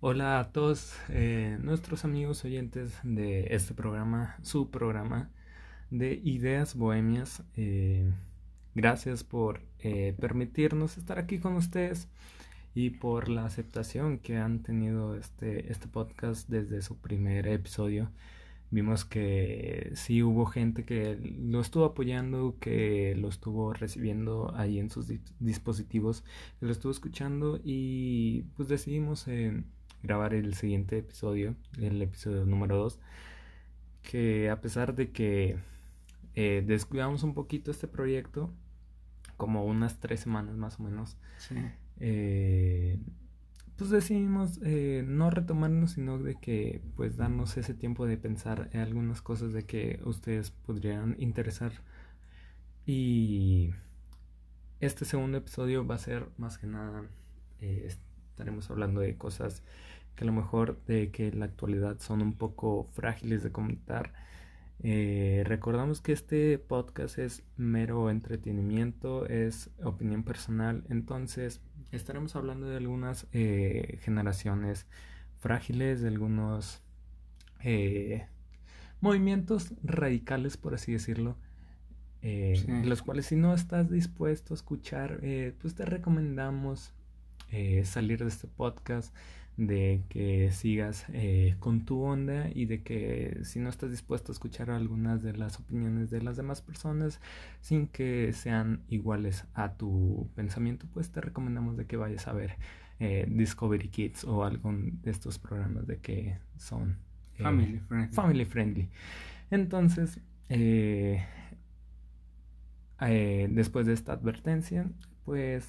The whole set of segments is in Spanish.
Hola a todos eh, nuestros amigos oyentes de este programa, su programa de Ideas Bohemias. Eh, gracias por eh, permitirnos estar aquí con ustedes y por la aceptación que han tenido este, este podcast desde su primer episodio. Vimos que sí hubo gente que lo estuvo apoyando, que lo estuvo recibiendo ahí en sus dispositivos, que lo estuvo escuchando y pues decidimos grabar el siguiente episodio, el episodio número 2, que a pesar de que eh, descuidamos un poquito este proyecto, como unas tres semanas más o menos, eh, pues decidimos eh, no retomarnos, sino de que pues darnos ese tiempo de pensar en algunas cosas de que ustedes podrían interesar. Y este segundo episodio va a ser más que nada, estaremos hablando de cosas que a lo mejor de que en la actualidad son un poco frágiles de comentar. Eh, recordamos que este podcast es mero entretenimiento, es opinión personal, entonces estaremos hablando de algunas eh, generaciones frágiles, de algunos eh, movimientos radicales, por así decirlo, los cuales si no estás dispuesto a escuchar, pues te recomendamos salir de este podcast de que sigas eh, con tu onda y de que si no estás dispuesto a escuchar algunas de las opiniones de las demás personas sin que sean iguales a tu pensamiento, pues te recomendamos de que vayas a ver eh, Discovery Kids o algún de estos programas de que son eh, family, friendly. family friendly. Entonces, después de esta advertencia, pues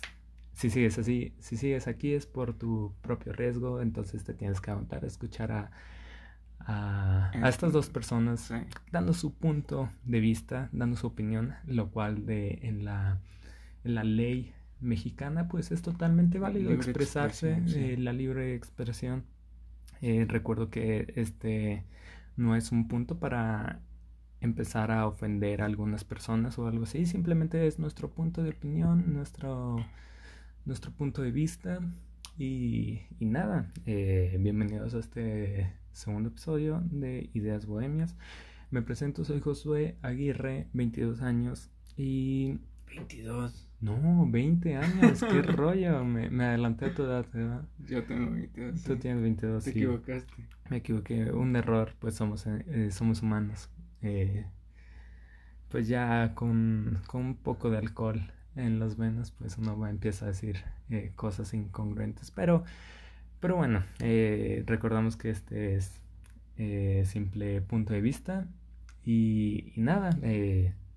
si sigues así, si sigues aquí es por tu propio riesgo, entonces te tienes que aguantar a escuchar a, a, estas dos personas dando su punto de vista, dando su opinión, lo cual de en la, en la ley mexicana pues es totalmente válido expresarse, eh, la libre expresión. Eh, recuerdo que este no es un punto para empezar a ofender a algunas personas o algo así, simplemente es nuestro punto de opinión, nuestro nuestro punto de vista. Y, nada, eh, bienvenidos a este segundo episodio de Ideas Bohemias. Me presento, soy Josué Aguirre, 22 años y... 22. No, 20 años, qué rollo, me, me, adelanté a tu edad, ¿verdad? Yo tengo 22. Tú tienes 22, Te equivocaste. Me equivoqué, un error, pues somos, eh, somos humanos. Eh, pues ya con, con un poco de alcohol en las venas, pues uno empieza a decir eh, cosas incongruentes. Pero, pero bueno, eh, recordamos que este es eh, simple punto de vista. Y, nada,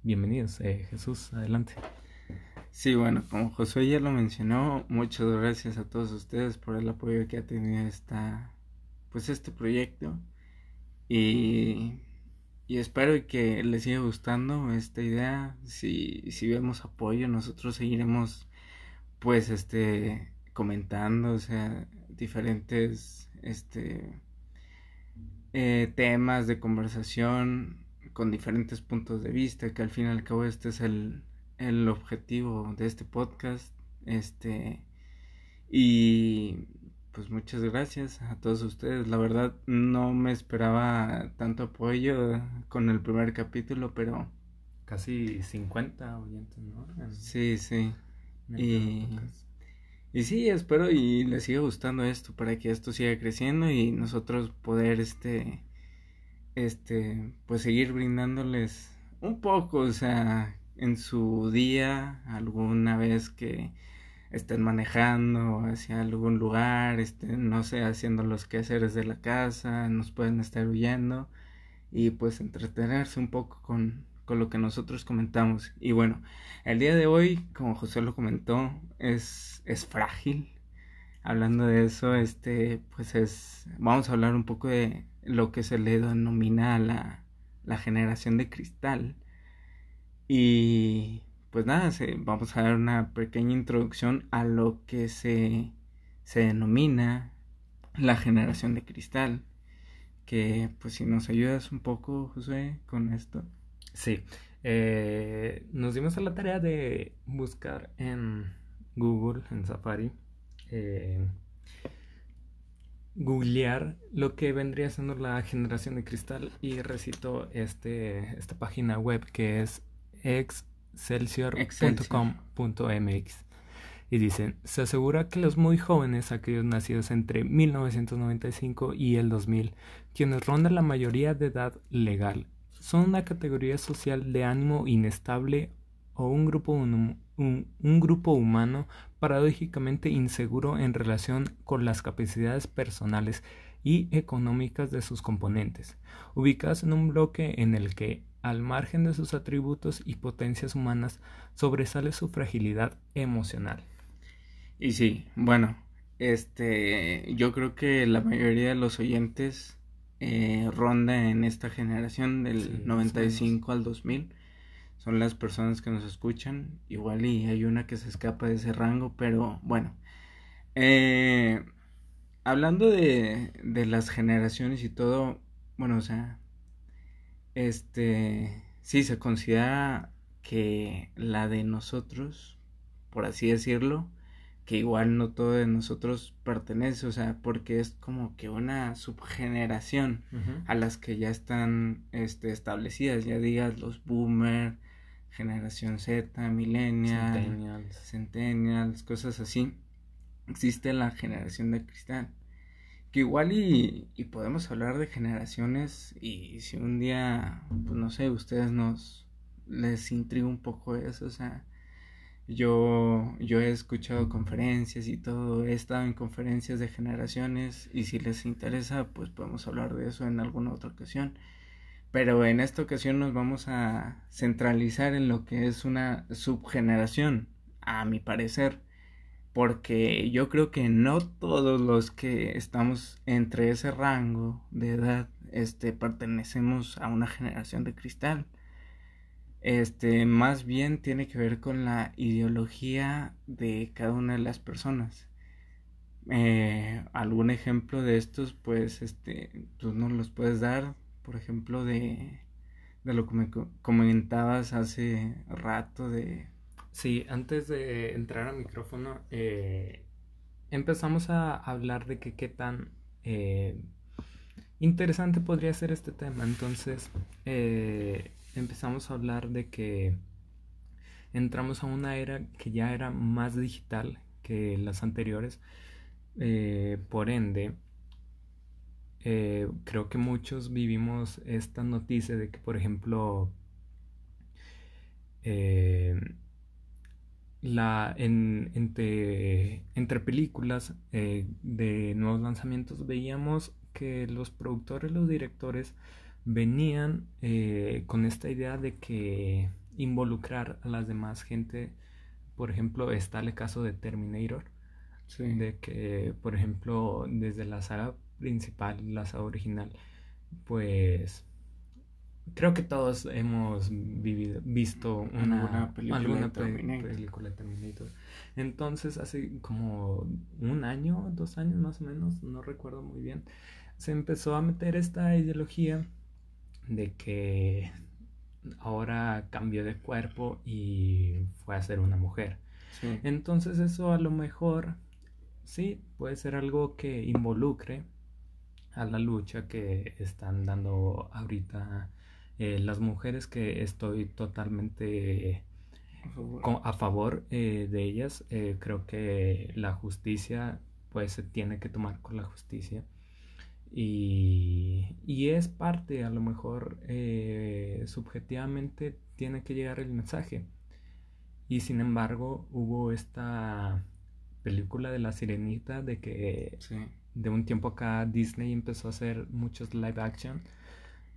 bienvenidos. Jesús, adelante. Sí, bueno, como Josué ya lo mencionó, muchas gracias a todos ustedes por el apoyo que ha tenido esta, pues este proyecto. Y y espero que les siga gustando esta idea. Si, si vemos apoyo, nosotros seguiremos pues este comentando, o sea, diferentes este eh, temas de conversación con diferentes puntos de vista, que al fin y al cabo este es el, el objetivo de este podcast. Este y pues muchas gracias a todos ustedes. La verdad no me esperaba tanto apoyo con el primer capítulo, pero... Casi 50 oyentes, ¿no? Sí, sí. Y, y sí, espero y les siga gustando esto para que esto siga creciendo y nosotros poder, este, este, pues seguir brindándoles un poco, o sea, en su día, alguna vez que estén manejando hacia algún lugar, no sé, haciendo los quehaceres de la casa, nos pueden estar huyendo y pues entretenerse un poco con, con lo que nosotros comentamos. Y bueno, el día de hoy, como José lo comentó, es, es frágil. Hablando de eso, este, pues es, vamos a hablar un poco de lo que se le denomina la, la generación de cristal. Y pues nada, vamos a dar una pequeña introducción a lo que se, se denomina la generación de cristal. Que pues si nos ayudas un poco, José, con esto. Sí, eh, nos dimos a la tarea de buscar en Google, en Safari, eh, googlear lo que vendría siendo la generación de cristal y recito este, esta página web que es excelsior.com.mx. Y dicen, se asegura que los muy jóvenes, aquellos nacidos entre 1995 y el 2000, quienes rondan la mayoría de edad legal, son una categoría social de ánimo inestable o un grupo, un, un grupo humano paradójicamente inseguro en relación con las capacidades personales y económicas de sus componentes, ubicadas en un bloque en el que, al margen de sus atributos y potencias humanas, sobresale su fragilidad emocional. Y sí, bueno, este, yo creo que la mayoría de los oyentes eh, ronda en esta generación del 95 al 2000. Son las personas que nos escuchan. Igual y hay una que se escapa de ese rango, pero bueno. Eh, hablando de, de las generaciones y todo, bueno, o sea, este, sí, se considera que la de nosotros, por así decirlo, que igual no todo de nosotros pertenece, o sea, porque es como que una subgeneración a las que ya están este, establecidas, ya digas los boomer, generación Z, millennials, centennials. centennials, cosas así. Existe la generación de cristal. Que igual y, podemos hablar de generaciones y si un día, pues no sé, ustedes nos les intriga un poco eso, o sea, yo, yo he escuchado conferencias y todo, he estado en conferencias de generaciones y si les interesa, pues podemos hablar de eso en alguna otra ocasión. Pero en esta ocasión nos vamos a centralizar en lo que es una subgeneración, a mi parecer, porque yo creo que no todos los que estamos entre ese rango de edad este pertenecemos a una generación de cristal este más bien tiene que ver con la ideología de cada una de las personas. Eh, algún ejemplo de estos, pues, este, tú nos los puedes dar, por ejemplo, de, de lo que me comentabas hace rato de... Sí, antes de entrar al micrófono, eh, empezamos a hablar de que qué tan eh, interesante podría ser este tema. Entonces, empezamos a hablar de que entramos a una era que ya era más digital que las anteriores. Eh, por ende, eh, creo que muchos vivimos esta noticia de que, por ejemplo, eh, la, entre, entre películas de nuevos lanzamientos veíamos que los productores, los directores, venían eh, con esta idea de que involucrar a las demás gente, por ejemplo, está el caso de Terminator, de que, por ejemplo, desde la saga principal, la saga original, pues creo que todos hemos vivido, visto una, película, alguna película de Terminator. Entonces, hace como un año, dos años más o menos, no recuerdo muy bien, se empezó a meter esta ideología de que ahora cambió de cuerpo y fue a ser una mujer. Entonces eso a lo mejor sí puede ser algo que involucre a la lucha que están dando ahorita eh, las mujeres que estoy totalmente a favor, eh, de ellas. Eh, creo que la justicia pues se tiene que tomar con la justicia y, y es parte, a lo mejor eh, subjetivamente tiene que llegar el mensaje. Y sin embargo hubo esta película de la sirenita de que de un tiempo acá Disney empezó a hacer muchos live action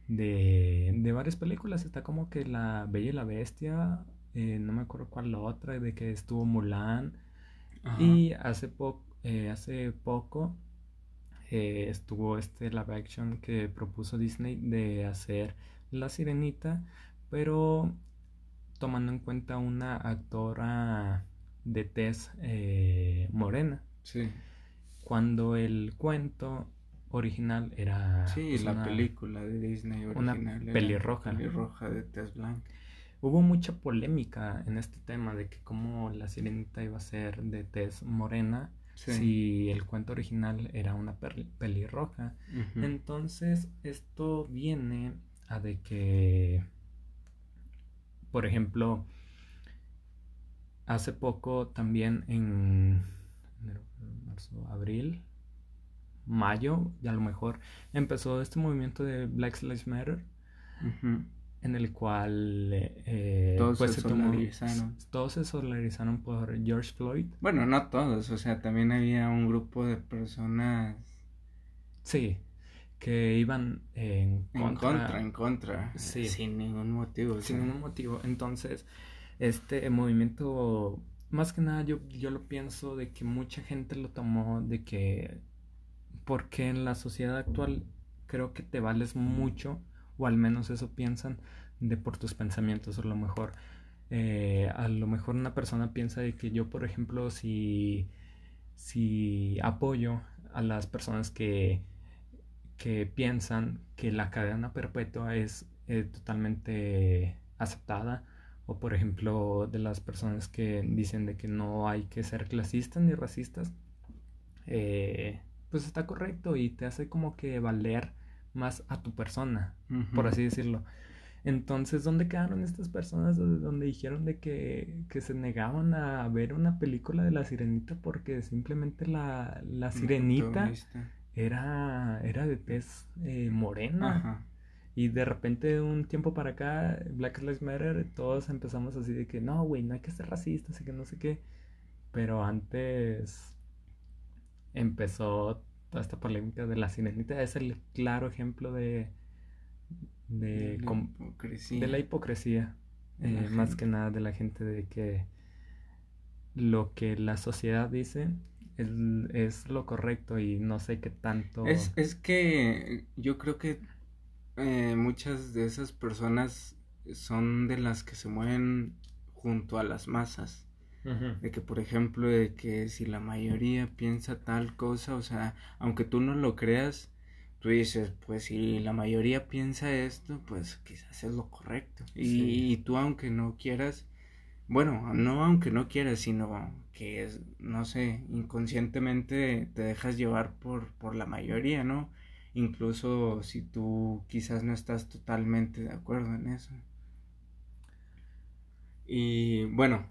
de, de varias películas. Está como que La Bella y la Bestia, eh, no me acuerdo cuál la otra, de que estuvo Mulan. Y hace, po eh, hace poco eh, estuvo este live action que propuso Disney de hacer La Sirenita, pero tomando en cuenta una actora de tez morena. Sí. Cuando el cuento original era. Sí, la película de Disney original. Una pelirroja. Pelirroja de tez blanca. Hubo mucha polémica en este tema de que como la sirenita iba a ser de tez morena si el cuento original era una pelirroja. Entonces, esto viene a de que, por ejemplo, hace poco también en marzo, abril, mayo, y a lo mejor empezó este movimiento de Black Lives Matter en el cual eh, todos pues, se, solidarizaron. todos se solidarizaron por George Floyd. Bueno, no todos, o sea, también había un grupo de personas. Sí, que iban en contra. En contra, en contra. Sí. Sin ningún motivo. Sin ningún motivo. Entonces, este movimiento, más que nada, yo, yo lo pienso de que mucha gente lo tomó de que. Porque en la sociedad actual creo que te vales mucho o al menos eso piensan de por tus pensamientos, a lo mejor. Eh, a lo mejor una persona piensa de que yo, por ejemplo, si, si apoyo a las personas que, que piensan que la cadena perpetua es eh, totalmente aceptada, o por ejemplo de las personas que dicen de que no hay que ser clasistas ni racistas, eh, pues está correcto y te hace como que valer más a tu persona, por así decirlo. Entonces, ¿dónde quedaron estas personas donde dijeron de que, se negaban a ver una película de la sirenita porque simplemente la, la sirenita era, era de tez eh, morena? Y de repente, de un tiempo para acá, Black Lives Matter, todos empezamos así de que no, güey, no hay que ser racistas y que no sé qué. Pero antes empezó esta polémica de la sirenita es el claro ejemplo de de, la hipocresía, de la hipocresía eh, más que nada de la gente de que lo que la sociedad dice es, lo correcto y no sé qué tanto es, es que yo creo que eh, muchas de esas personas son de las que se mueven junto a las masas de que, por ejemplo, de que si la mayoría piensa tal cosa, o sea, aunque tú no lo creas, tú dices, pues si la mayoría piensa esto, pues quizás es lo correcto. Y, tú aunque no quieras, bueno, no aunque no quieras, sino que es, no sé, inconscientemente te dejas llevar por, por la mayoría, ¿no? Incluso si tú quizás no estás totalmente de acuerdo en eso. Y bueno,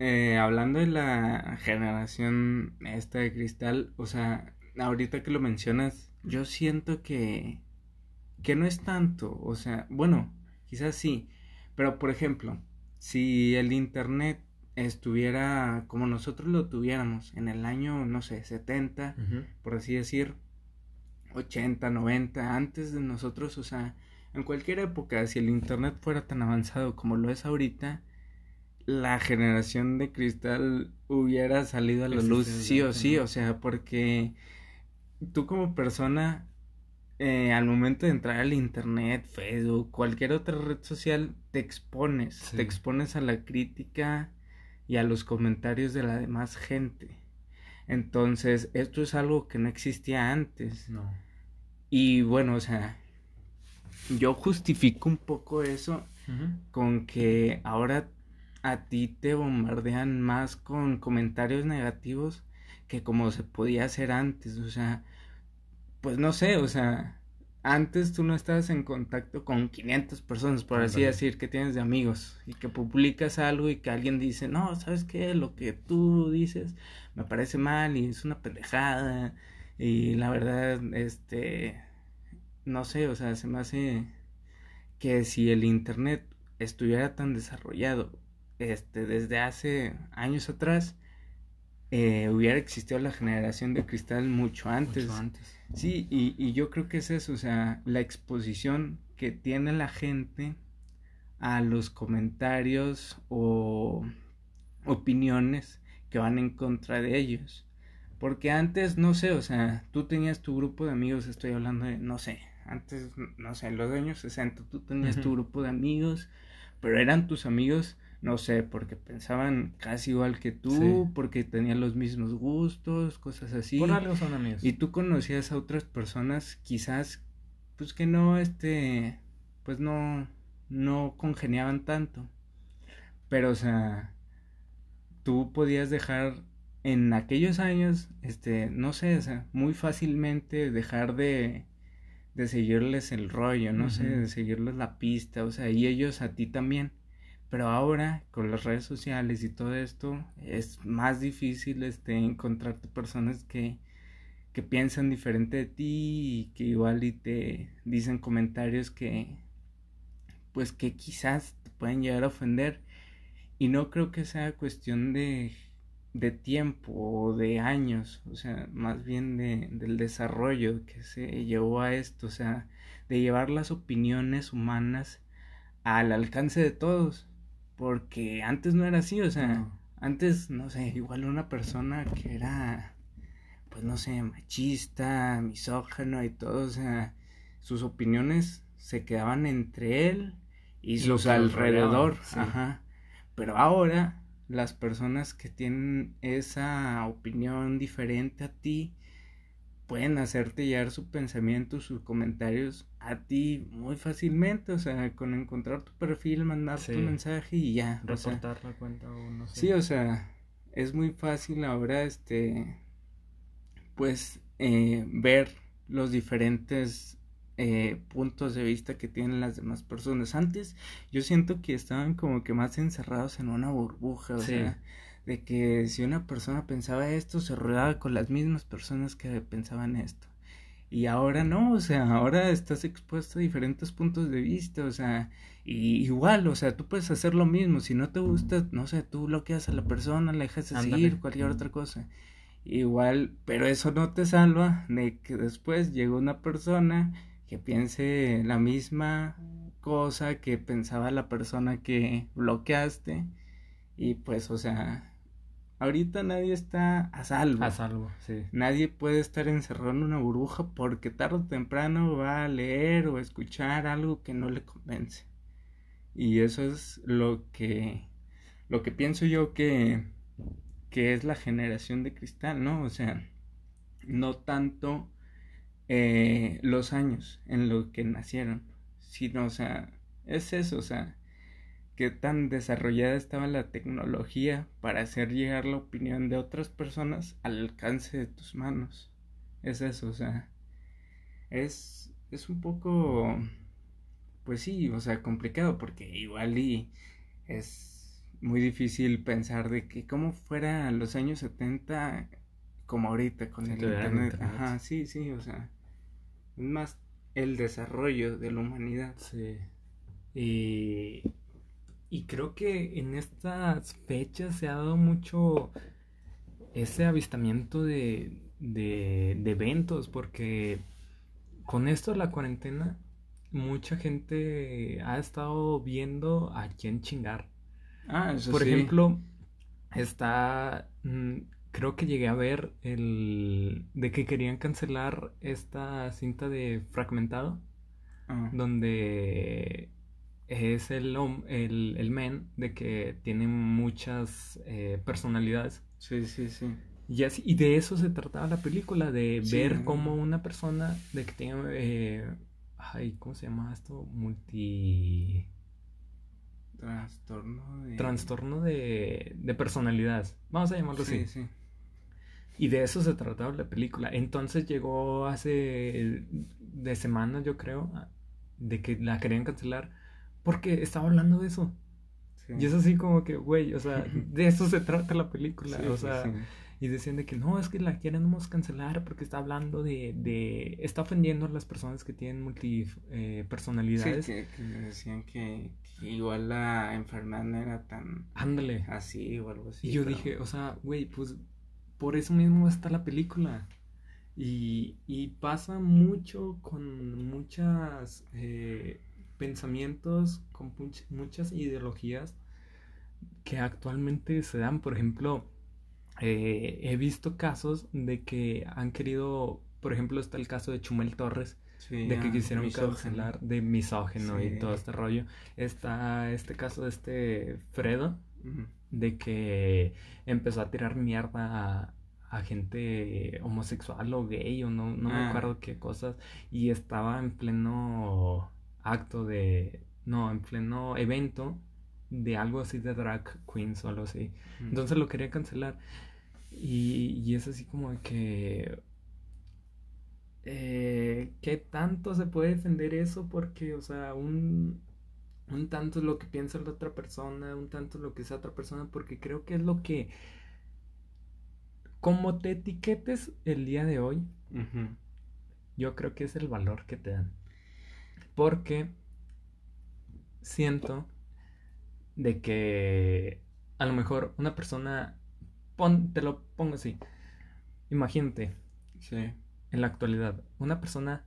eh, hablando de la generación esta de cristal, o sea, ahorita que lo mencionas, yo siento que, que no es tanto, o sea, bueno, quizás sí, pero por ejemplo, si el Internet estuviera como nosotros lo tuviéramos en el año, no sé, 70, por así decir, 80, 90, antes de nosotros, o sea, en cualquier época, si el Internet fuera tan avanzado como lo es ahorita, la generación de cristal hubiera salido a la luz sí o sí, o sea, porque tú como persona, eh, al momento de entrar al internet, Facebook, cualquier otra red social, te expones, te expones a la crítica y a los comentarios de la demás gente. Entonces, esto es algo que no existía antes. No. Y bueno, o sea, yo justifico un poco eso con que ahora a ti te bombardean más con comentarios negativos que como se podía hacer antes, o sea, pues no sé, o sea, antes tú no estabas en contacto con 500 personas, por así decir, que tienes de amigos y que publicas algo y que alguien dice, no, ¿sabes qué? Lo que tú dices me parece mal y es una pendejada y la verdad, este, no sé, o sea, se me hace que si el Internet estuviera tan desarrollado este, desde hace años atrás, eh, hubiera existido la generación de cristal mucho antes. antes. Sí, y, y, yo creo que es eso, o sea, la exposición que tiene la gente a los comentarios o opiniones que van en contra de ellos. Porque antes, no sé, o sea, tú tenías tu grupo de amigos, estoy hablando de, no sé, antes, no sé, en los años 60, tú tenías tu grupo de amigos, pero eran tus amigos no sé, porque pensaban casi igual que tú, porque tenían los mismos gustos, cosas así. Por algo son amigos. Y tú conocías a otras personas quizás, pues que no, este, pues no, no congeniaban tanto. Pero, o sea, tú podías dejar en aquellos años, este, no sé, o sea, muy fácilmente dejar de, de seguirles el rollo, no sé, de seguirles la pista, o sea, y ellos a ti también. Pero ahora, con las redes sociales y todo esto, es más difícil este, encontrarte personas que, que piensan diferente de ti y que igual y te dicen comentarios que, pues que quizás te pueden llegar a ofender. Y no creo que sea cuestión de de tiempo o de años, o sea, más bien de, del desarrollo que se llevó a esto, o sea, de llevar las opiniones humanas al alcance de todos, porque antes no era así, o sea, antes, no sé, igual una persona que era, pues no sé, machista, misógeno y todo, o sea, sus opiniones se quedaban entre él y sus alrededor, ajá, pero ahora las personas que tienen esa opinión diferente a ti pueden hacerte llegar su pensamiento, sus comentarios a ti muy fácilmente, o sea, con encontrar tu perfil, mandar tu mensaje y ya. Reportar la cuenta o no sé. Sí, o sea, es muy fácil ahora, este, pues, eh, ver los diferentes eh, puntos de vista que tienen las demás personas. Antes yo siento que estaban como que más encerrados en una burbuja, o sea, de que si una persona pensaba esto, se rodeaba con las mismas personas que pensaban esto. Y ahora no, o sea, ahora estás expuesto a diferentes puntos de vista, o sea, y igual, o sea, tú puedes hacer lo mismo, si no te gusta, no sé, tú bloqueas a la persona, la dejas de seguir, cualquier otra cosa. Igual, pero eso no te salva de que después llega una persona que piense la misma cosa que pensaba la persona que bloqueaste y pues o sea ahorita nadie está a salvo. A salvo sí. Nadie puede estar encerrado en una burbuja porque tarde o temprano va a leer o escuchar algo que no le convence. Y eso es lo que lo que pienso yo que que es la generación de cristal no o sea no tanto eh, los años en los que nacieron, sino, o sea, es eso, o sea, que tan desarrollada estaba la tecnología para hacer llegar la opinión de otras personas al alcance de tus manos. Es eso, o sea, es, es un poco, pues sí, o sea, complicado porque igual y es muy difícil pensar de que como fuera los años 70 como ahorita con el internet. Ajá, sí, sí, o sea, más el desarrollo de la humanidad. Sí. Y, y creo que en estas fechas se ha dado mucho ese avistamiento de, de, de eventos, porque con esto de la cuarentena, mucha gente ha estado viendo a quién chingar. Ah, eso Por ejemplo, está mm, creo que llegué a ver el de que querían cancelar esta cinta de Fragmentado, ah. donde es el, el, el men de que tiene muchas eh, personalidades. Sí, sí, sí. Y, así, y de eso se trataba la película, de ver cómo una persona de que tiene... Eh, ay, ¿cómo se llama esto? Multi... Trastorno de... Trastorno de, de personalidades. Vamos a llamarlo así. Sí. Y de eso se trataba la película. Entonces llegó hace de semanas, yo creo, de que la querían cancelar porque estaba hablando de eso. Y es así como que, güey, o sea, de eso se trata la película. o sea, y decían de que no, es que la queremos cancelar porque está hablando de, de está ofendiendo a las personas que tienen multi eh, personalidades. Sí, que, decían que, igual la enfermedad no era tan... Ándale. Así o algo así. Y yo dije, o sea, güey, pues por eso mismo está la película. Y, y pasa mucho con muchos eh, pensamientos, con muchas ideologías que actualmente se dan. Por ejemplo, eh, he visto casos de que han querido, por ejemplo, está el caso de Chumel Torres, de que quisieron cancelar de misógeno y todo este rollo. Está este caso de este Fredo, de que empezó a tirar mierda a, gente homosexual o gay o no, no me ah. acuerdo qué cosas y estaba en pleno acto de, no, en pleno evento de algo así de drag queens o algo así. Entonces lo quería cancelar. Y, y es así como que... Eh, ¿Qué tanto se puede defender eso? Porque, o sea, un, un tanto es lo que piensa la otra persona, un tanto es lo que sea otra persona, porque creo que es lo que... Como te etiquetes el día de hoy, yo creo que es el valor que te dan. Porque siento de que a lo mejor una persona, te lo pongo así, imagínate, sí. en la actualidad, una persona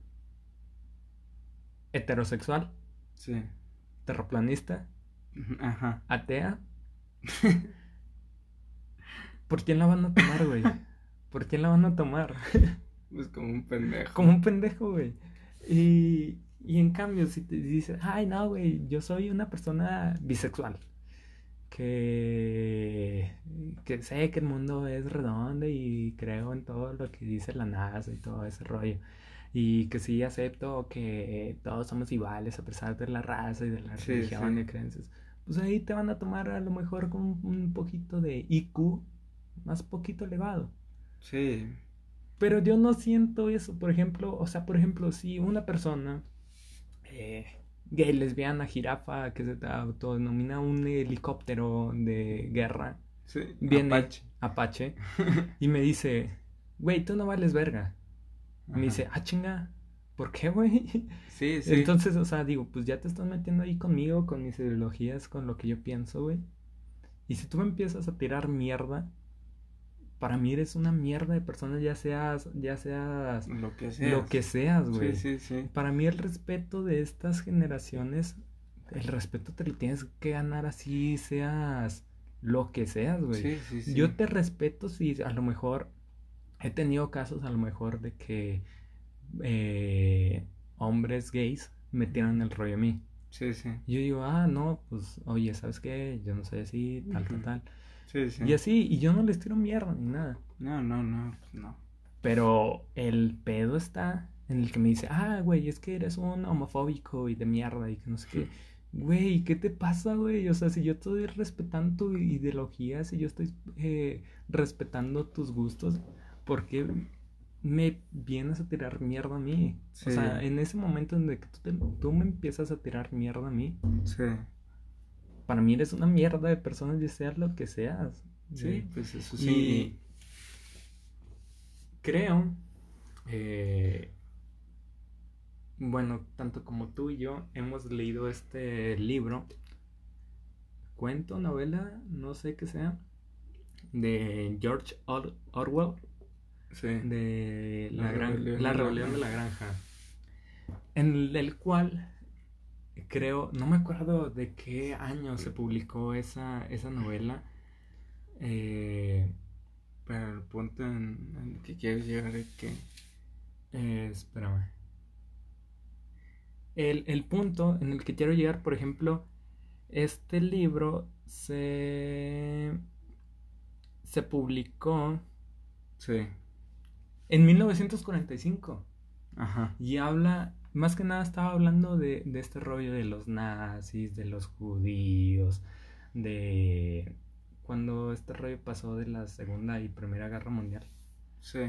heterosexual, sí. terraplanista, Ajá. atea, ¿por quién la van a tomar, güey? ¿Por quién la van a tomar? Pues como un pendejo. Como un pendejo, güey. Y, y en cambio, si te dices, ay, no, güey, yo soy una persona bisexual. Que, que sé que el mundo es redondo y creo en todo lo que dice la NASA y todo ese rollo. Y que sí acepto que todos somos iguales a pesar de la raza y de la religión y creencias. Pues ahí te van a tomar a lo mejor con un poquito de IQ más poquito elevado. Sí. Pero yo no siento eso, por ejemplo, o sea, por ejemplo, si una persona eh, gay, lesbiana, jirafa, que se autodenomina un helicóptero de guerra, viene Apache, Apache y me dice, güey, tú no vales verga. Me dice, ah, chinga, ¿por qué, güey? Sí, sí. Entonces, o sea, digo, pues ya te estás metiendo ahí conmigo, con mis ideologías, con lo que yo pienso, güey. Y si tú me empiezas a tirar mierda, para mí eres una mierda de persona, ya seas, ya seas lo que seas, lo que seas, güey. Sí, sí, sí. Para mí el respeto de estas generaciones, el respeto te lo tienes que ganar así, seas lo que seas, güey. Sí, sí, sí. Yo te respeto si a lo mejor he tenido casos a lo mejor de que eh, hombres gays metieron el rollo a mí. Sí, sí. Yo digo, ah, no, pues, oye, ¿sabes qué? Yo no soy así, tal, tal, tal. Sí, sí. Y así, y yo no les tiro mierda ni nada. No, no, no, no. Pero el pedo está en el que me dice, ah, güey, es que eres un homofóbico y de mierda y que no sé qué. Güey, ¿qué te pasa, güey? O sea, si yo estoy respetando tu ideología, si yo estoy eh, respetando tus gustos, ¿por qué me vienes a tirar mierda a mí? O sea, en ese momento en el que tú, tú me empiezas a tirar mierda a mí, sí para mí eres una mierda de personas y seas lo que seas. Sí, pues eso sí. Y creo, eh, bueno, tanto como tú y yo hemos leído este libro, cuento, novela, no sé qué sea, de George Orwell. Sí. De la, la rebelión de la granja. En el cual creo, no me acuerdo de qué año se publicó esa, esa novela. Eh, pero el punto en, el que quieres llegar es que... Eh, espérame. El, el punto en el que quiero llegar, por ejemplo, este libro se, se publicó sí. en 1945. Ajá. Y habla más que nada estaba hablando de, de este rollo de los nazis, de los judíos, de cuando este rollo pasó de la Segunda y Primera Guerra Mundial. Sí.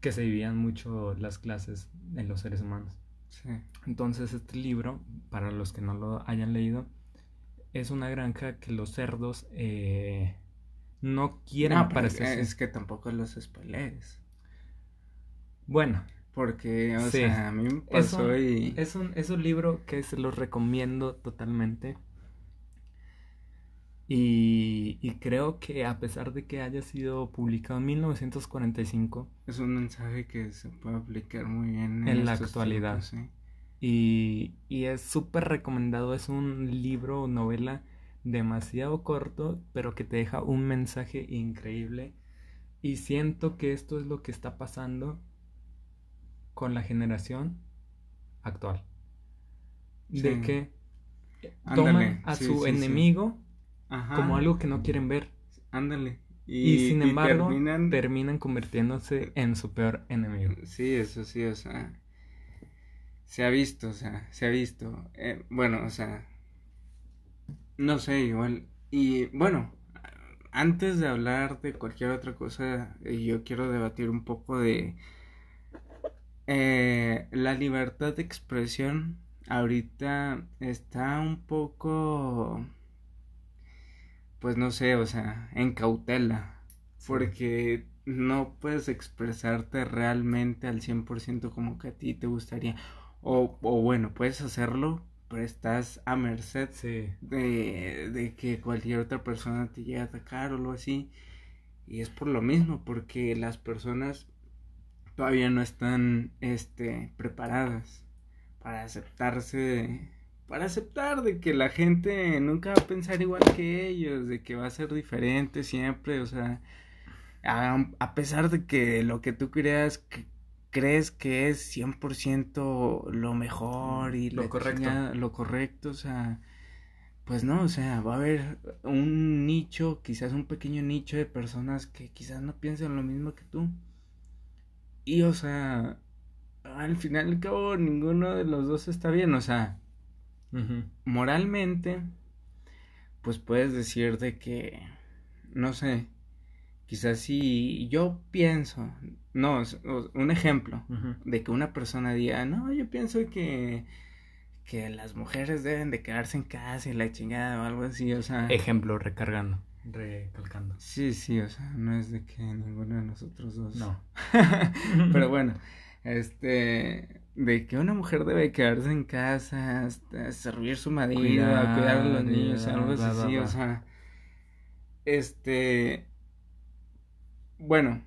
Que se vivían mucho las clases en los seres humanos. Sí. Entonces este libro, para los que no lo hayan leído, es una granja que los cerdos eh, no quieren no, Es que tampoco los spoilers. Bueno, porque, o sea, a mí me pasó es un, y... Es un, es un libro que se lo recomiendo totalmente. Y, y, creo que a pesar de que haya sido publicado en 1945... Es un mensaje que se puede aplicar muy bien en, la actualidad. y, y es súper recomendado. Es un libro o novela demasiado corto, pero que te deja un mensaje increíble. Y siento que esto es lo que está pasando con la generación actual. De que toman a su enemigo como algo que no quieren ver. Ándale. Y, sin embargo, terminan... convirtiéndose en su peor enemigo. Sí, eso sí, o sea. Se ha visto, o sea, se ha visto. Eh, bueno, o sea. No sé, igual. Y bueno, antes de hablar de cualquier otra cosa, yo quiero debatir un poco de eh, la libertad de expresión. Ahorita está un poco, pues no sé, o sea, en cautela, porque no puedes expresarte realmente al 100% como que a ti te gustaría. O, o bueno, puedes hacerlo, pero estás a merced de, de, que cualquier otra persona te llegue a atacar o algo así. Y es por lo mismo, porque las personas todavía no están este, preparadas para aceptarse, para aceptar de que la gente nunca va a pensar igual que ellos, de que va a ser diferente siempre, o sea, a, pesar de que lo que tú creas que crees que es 100% lo mejor y lo correcto. lo correcto, o sea, pues no, o sea, va a haber un nicho, quizás un pequeño nicho de personas que quizás no piensen lo mismo que tú. Y, o sea, al final y al cabo, ninguno de los dos está bien, o sea, moralmente, pues puedes decir de que, no sé, Quizás si yo pienso, no, un ejemplo de que una persona diga, no, yo pienso que, que las mujeres deben de quedarse en casa y la chingada o algo así, o sea. Ejemplo, recargando, recalcando. Sí, sí, o sea, no es de que ninguno de nosotros dos. No. Pero bueno, este, de que una mujer debe quedarse en casa, este, servir su marido, cuidar, a los niños, algo así, o sea, este bueno,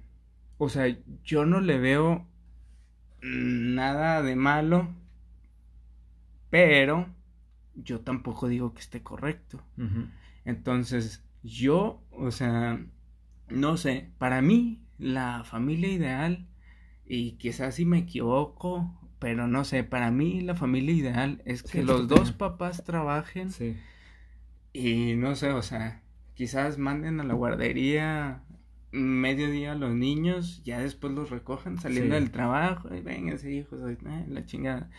o sea, yo no le veo nada de malo, pero yo tampoco digo que esté correcto. Entonces, yo, o sea, no sé, para mí la familia ideal, y quizás si me equivoco, pero no sé, para mí la familia ideal es que los dos papás trabajen. Sí. Y no sé, o sea, quizás manden a la guardería mediodía los niños, ya después los recojan saliendo del trabajo, y vénganse hijos, la chingada.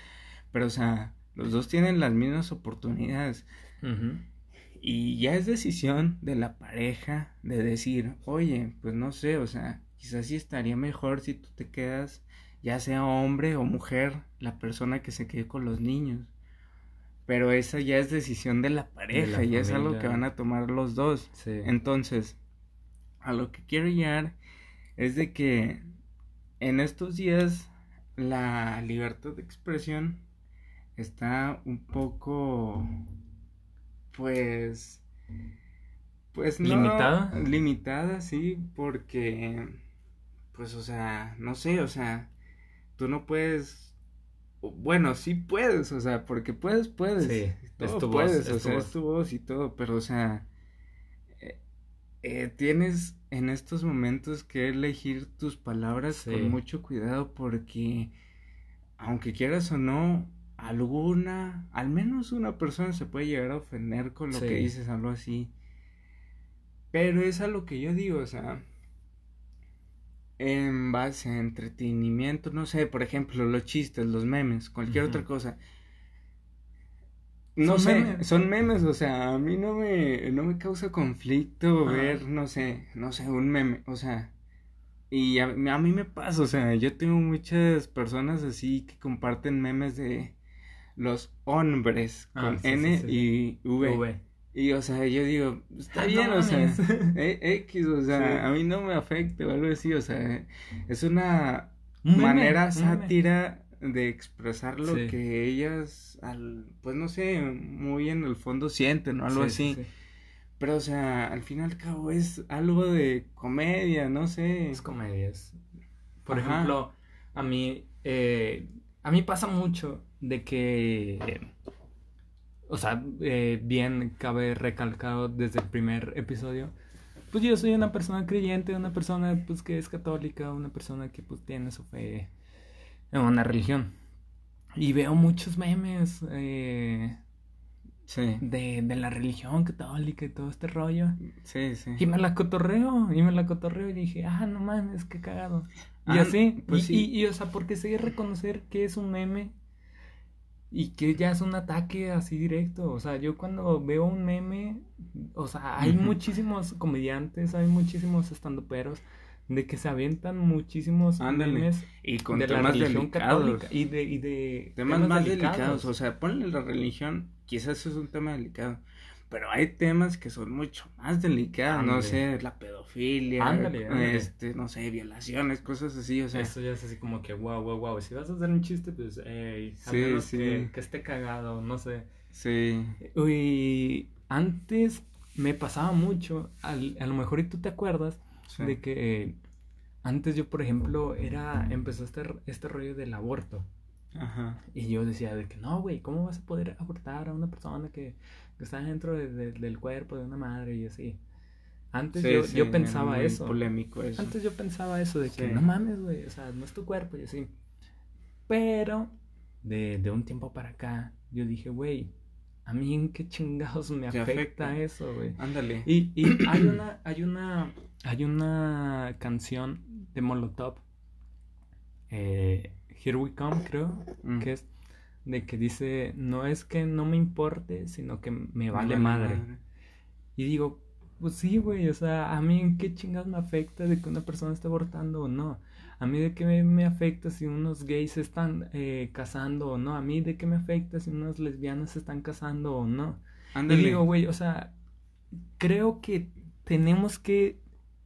Pero o sea, los dos tienen las mismas oportunidades. Y ya es decisión de la pareja de decir, oye, pues no sé, o sea, quizás sí estaría mejor si tú te quedas, ya sea hombre o mujer, la persona que se quede con los niños. Pero esa ya es decisión de la pareja, y es algo que van a tomar los dos. Entonces, a lo que quiero llegar es de que en estos días la libertad de expresión está un poco pues pues no limitada limitada sí porque pues o sea no sé o sea tú no puedes bueno sí puedes o sea porque puedes puedes sí, es tu puedes o sea es tu voz y todo pero o sea eh, tienes en estos momentos que elegir tus palabras con mucho cuidado porque aunque quieras o no, alguna, al menos una persona se puede llegar a ofender con lo que dices, algo así. Pero es a lo que yo digo, o sea, en base a entretenimiento, no sé, por ejemplo, los chistes, los memes, cualquier otra cosa. No sé, son memes, o sea, a mí no me, no me causa conflicto ver, no sé, no sé, un meme, o sea, y a, mí me pasa, o sea, yo tengo muchas personas así que comparten memes de los hombres ah, con N y v. Y, o sea, yo digo, está ah, bien, o sea, e, X, o sea, a mí no me afecta o algo así, o sea, es una manera sátira de expresar lo que ellas, al, pues no sé, muy en el fondo sienten o algo así. Pero, o sea, al fin y al cabo es algo de comedia, no sé. Es comedia. Por ejemplo, a mí, eh, a mí pasa mucho de que, o sea, eh, bien cabe recalcado desde el primer episodio, pues yo soy una persona creyente, una persona pues que es católica, una persona que pues tiene su fe en una religión. Y veo muchos memes eh, de, de, la religión católica y todo este rollo. Sí, sí. Y me la cotorreo, y me la cotorreo y dije, ah, no mames, qué cagado. y ah, así, pues y, y, o sea, porque sé reconocer que es un meme y que ya es un ataque así directo. O sea, yo cuando veo un meme, o sea, hay muchísimos comediantes, hay muchísimos estandoperos de que se avientan muchísimos memes y con de temas la religión católica y de, y de temas, más delicados. O sea, ponle la religión, quizás es un tema delicado. Pero hay temas que son mucho más delicados, no sé, la pedofilia, este, no sé, violaciones, cosas así, o sea. Eso ya es así como que, wow, wow, wow, si vas a hacer un chiste, pues, hey, sí, sí. Que, esté cagado, no sé. Sí. Y antes me pasaba mucho, a lo mejor y tú te acuerdas, de que antes yo, por ejemplo, era, empezó este, este rollo del aborto. Ajá. Y yo decía de que no, güey, ¿cómo vas a poder abortar a una persona que está dentro del cuerpo de una madre y así. Antes yo, yo, pensaba eso. Polémico eso. Antes yo pensaba eso de que no mames, güey, o sea, no es tu cuerpo y así. Pero de, de un tiempo para acá, yo dije, güey, a mí en qué chingados me afecta, eso, güey. Ándale. Y, y hay una, hay una, hay una canción de Molotov, eh, Here We Come, creo, mm. que es de que dice, no es que no me importe, sino que me vale, madre. Y digo, pues sí, güey, o sea, a mí en qué chingas me afecta de que una persona esté abortando o no. A mí de qué me, afecta si unos gays se están eh, casando o no. A mí de qué me afecta si unas lesbianas se están casando o no. Y digo, güey, o sea, creo que tenemos que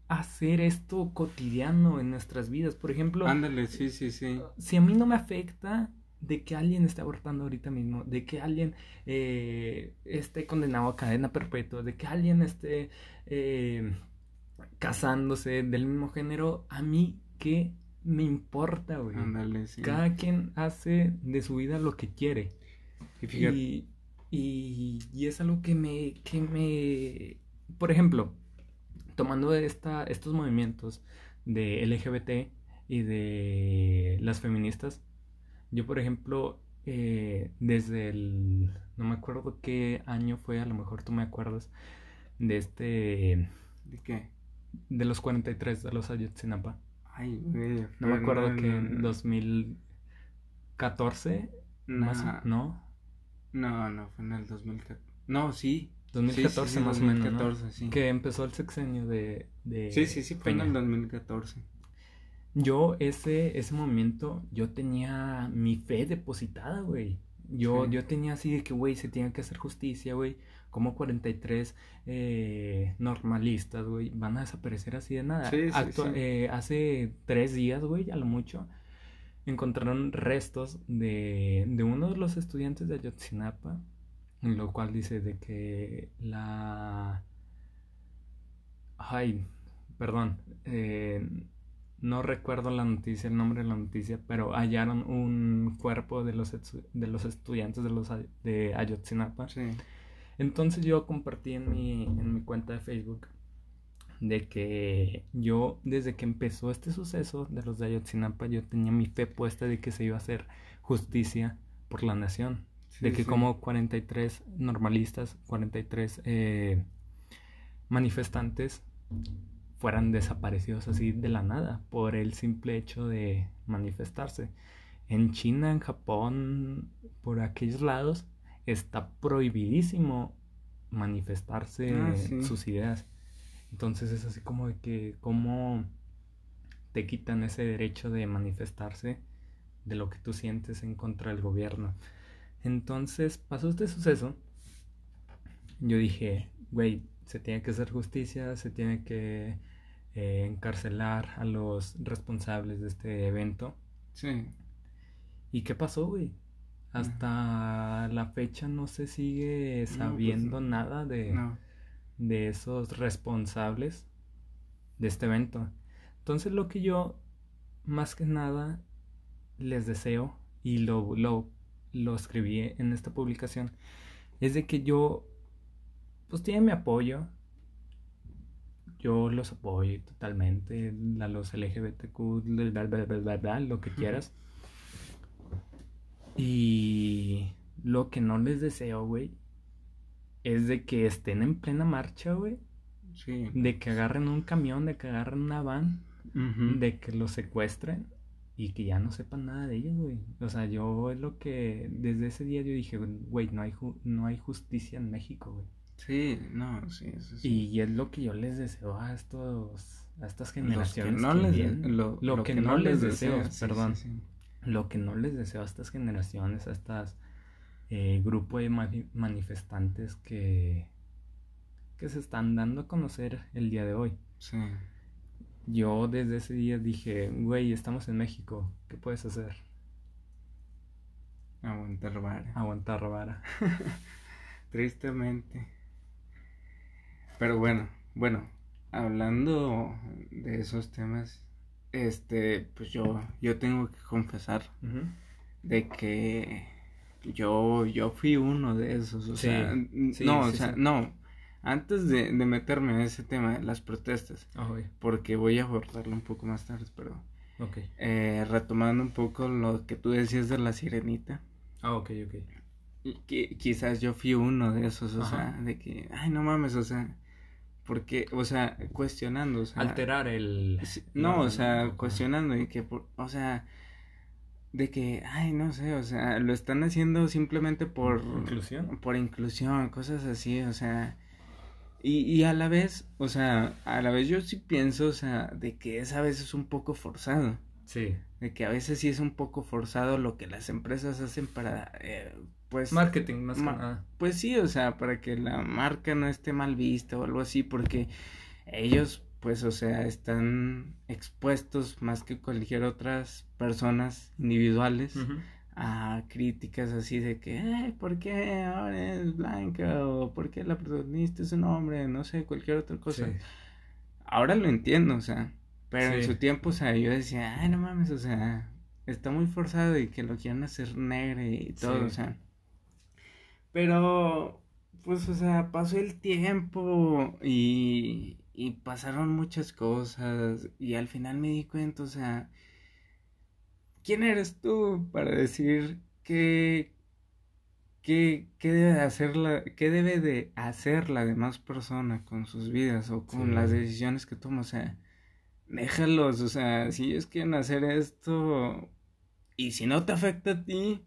hacer esto cotidiano en nuestras vidas. Por ejemplo, ándale, sí, sí, sí. Si a mí no me afecta, de que alguien esté abortando ahorita mismo, de que alguien eh, esté condenado a cadena perpetua, de que alguien esté eh, casándose del mismo género, a mí qué me importa, güey. Cada quien hace de su vida lo que quiere. Y, y, y, es algo que me, que me, por ejemplo, tomando esta, estos movimientos de LGBT y de las feministas, yo, por ejemplo, eh, desde el... No me acuerdo qué año fue, a lo mejor tú me acuerdas, de este... ¿De qué? De los 43 de los Ayotzinapa. Ay, güey. No me acuerdo que en 2014... No. ¿No? No, no, fue en el 2014. No, sí. 2014 más o menos. Que empezó el sexenio de, de Sí, sí, sí, fue en el 2014 yo ese, ese momento, yo tenía mi fe depositada, güey. Yo, yo tenía así de que, güey, se tiene que hacer justicia, güey. Como 43 eh, normalistas, güey, van a desaparecer así de nada. Sí, sí, eh, hace tres días, güey, a lo mucho, encontraron restos de, de uno de los estudiantes de Ayotzinapa, en lo cual dice de que la... Ay, perdón. Eh, no recuerdo la noticia, el nombre de la noticia, pero hallaron un cuerpo de los, de los estudiantes de, los, de Ayotzinapa. Entonces yo compartí en mi, en mi cuenta de Facebook de que yo, desde que empezó este suceso de los de Ayotzinapa, yo tenía mi fe puesta de que se iba a hacer justicia por la nación. de que como 43 normalistas, 43 eh, manifestantes fueran desaparecidos así de la nada por el simple hecho de manifestarse. En China, en Japón, por aquellos lados, está prohibidísimo manifestarse ah, sus ideas. Entonces es así como de que, ¿cómo te quitan ese derecho de manifestarse de lo que tú sientes en contra del gobierno? Entonces pasó este suceso. Yo dije, güey, se tiene que hacer justicia, se tiene que eh, encarcelar a los responsables de este evento. Sí. ¿Y qué pasó, güey? Hasta la fecha no se sigue pues, sabiendo nada de, de esos responsables de este evento. Entonces lo que yo más que nada les deseo y lo, lo, lo escribí en esta publicación es de que yo pues tiene mi apoyo. Yo los apoyo totalmente. A los LGBTQ, lo que quieras. Y lo que no les deseo, güey, es de que estén en plena marcha, güey. Sí. De que agarren un camión, de que agarren una van, de que los secuestren y que ya no sepan nada de ellos, güey. O sea, yo es lo que desde ese día yo dije, güey, no hay, no hay justicia en México, güey. Sí, no, sí, eso sí. Y, es lo que yo les deseo a estos a estas generaciones no les lo, que, no, les deseo, perdón. Lo que no les deseo a estas generaciones, a estas eh, grupo de manifestantes que que se están dando a conocer el día de hoy. Sí. Yo desde ese día dije, güey, estamos en México, ¿qué puedes hacer? Aguantar vara. Aguantar vara. Tristemente. Pero bueno, bueno, hablando de esos temas, este, pues yo, yo tengo que confesar de que yo, yo fui uno de esos, o sea, no, o sea, no, antes de, meterme en ese tema de las protestas, ah, porque voy a abordarlo un poco más tarde, pero okay. Eh, retomando un poco lo que tú decías de la sirenita. Ah, ok, ok. Que, quizás yo fui uno de esos, o sea, de que, ay, no mames, o sea, porque, o sea, cuestionando, o sea, alterar el... No, o sea, cuestionando y que, o sea, de que, ay, no sé, o sea, lo están haciendo simplemente por... Inclusión. Por inclusión, cosas así, o sea... Y, y a la vez, o sea, a la vez yo sí pienso, o sea, de que es a veces un poco forzado. Sí. De que a veces sí es un poco forzado lo que las empresas hacen para, eh, pues... Marketing, más que nada. Pues sí, o sea, para que la marca no esté mal vista o algo así, porque ellos, pues, o sea, están expuestos más que cualquier otras personas individuales a críticas así de que, Ay, ¿por qué ahora es blanca? O ¿por qué la protagonista es un hombre? No sé, cualquier otra cosa. Ahora lo entiendo, o sea, pero en su tiempo, o sea, yo decía, ay, no mames, o sea, está muy forzado y que lo quieran hacer negro y todo, o sea. Pero, pues, o sea, pasó el tiempo y, y pasaron muchas cosas y al final me di cuenta, o sea, ¿quién eres tú para decir qué, qué, qué debe hacer la, qué debe de hacer la demás persona con sus vidas o con las decisiones que toma? O sea, déjalos, o sea, si ellos quieren hacer esto y si no te afecta a ti,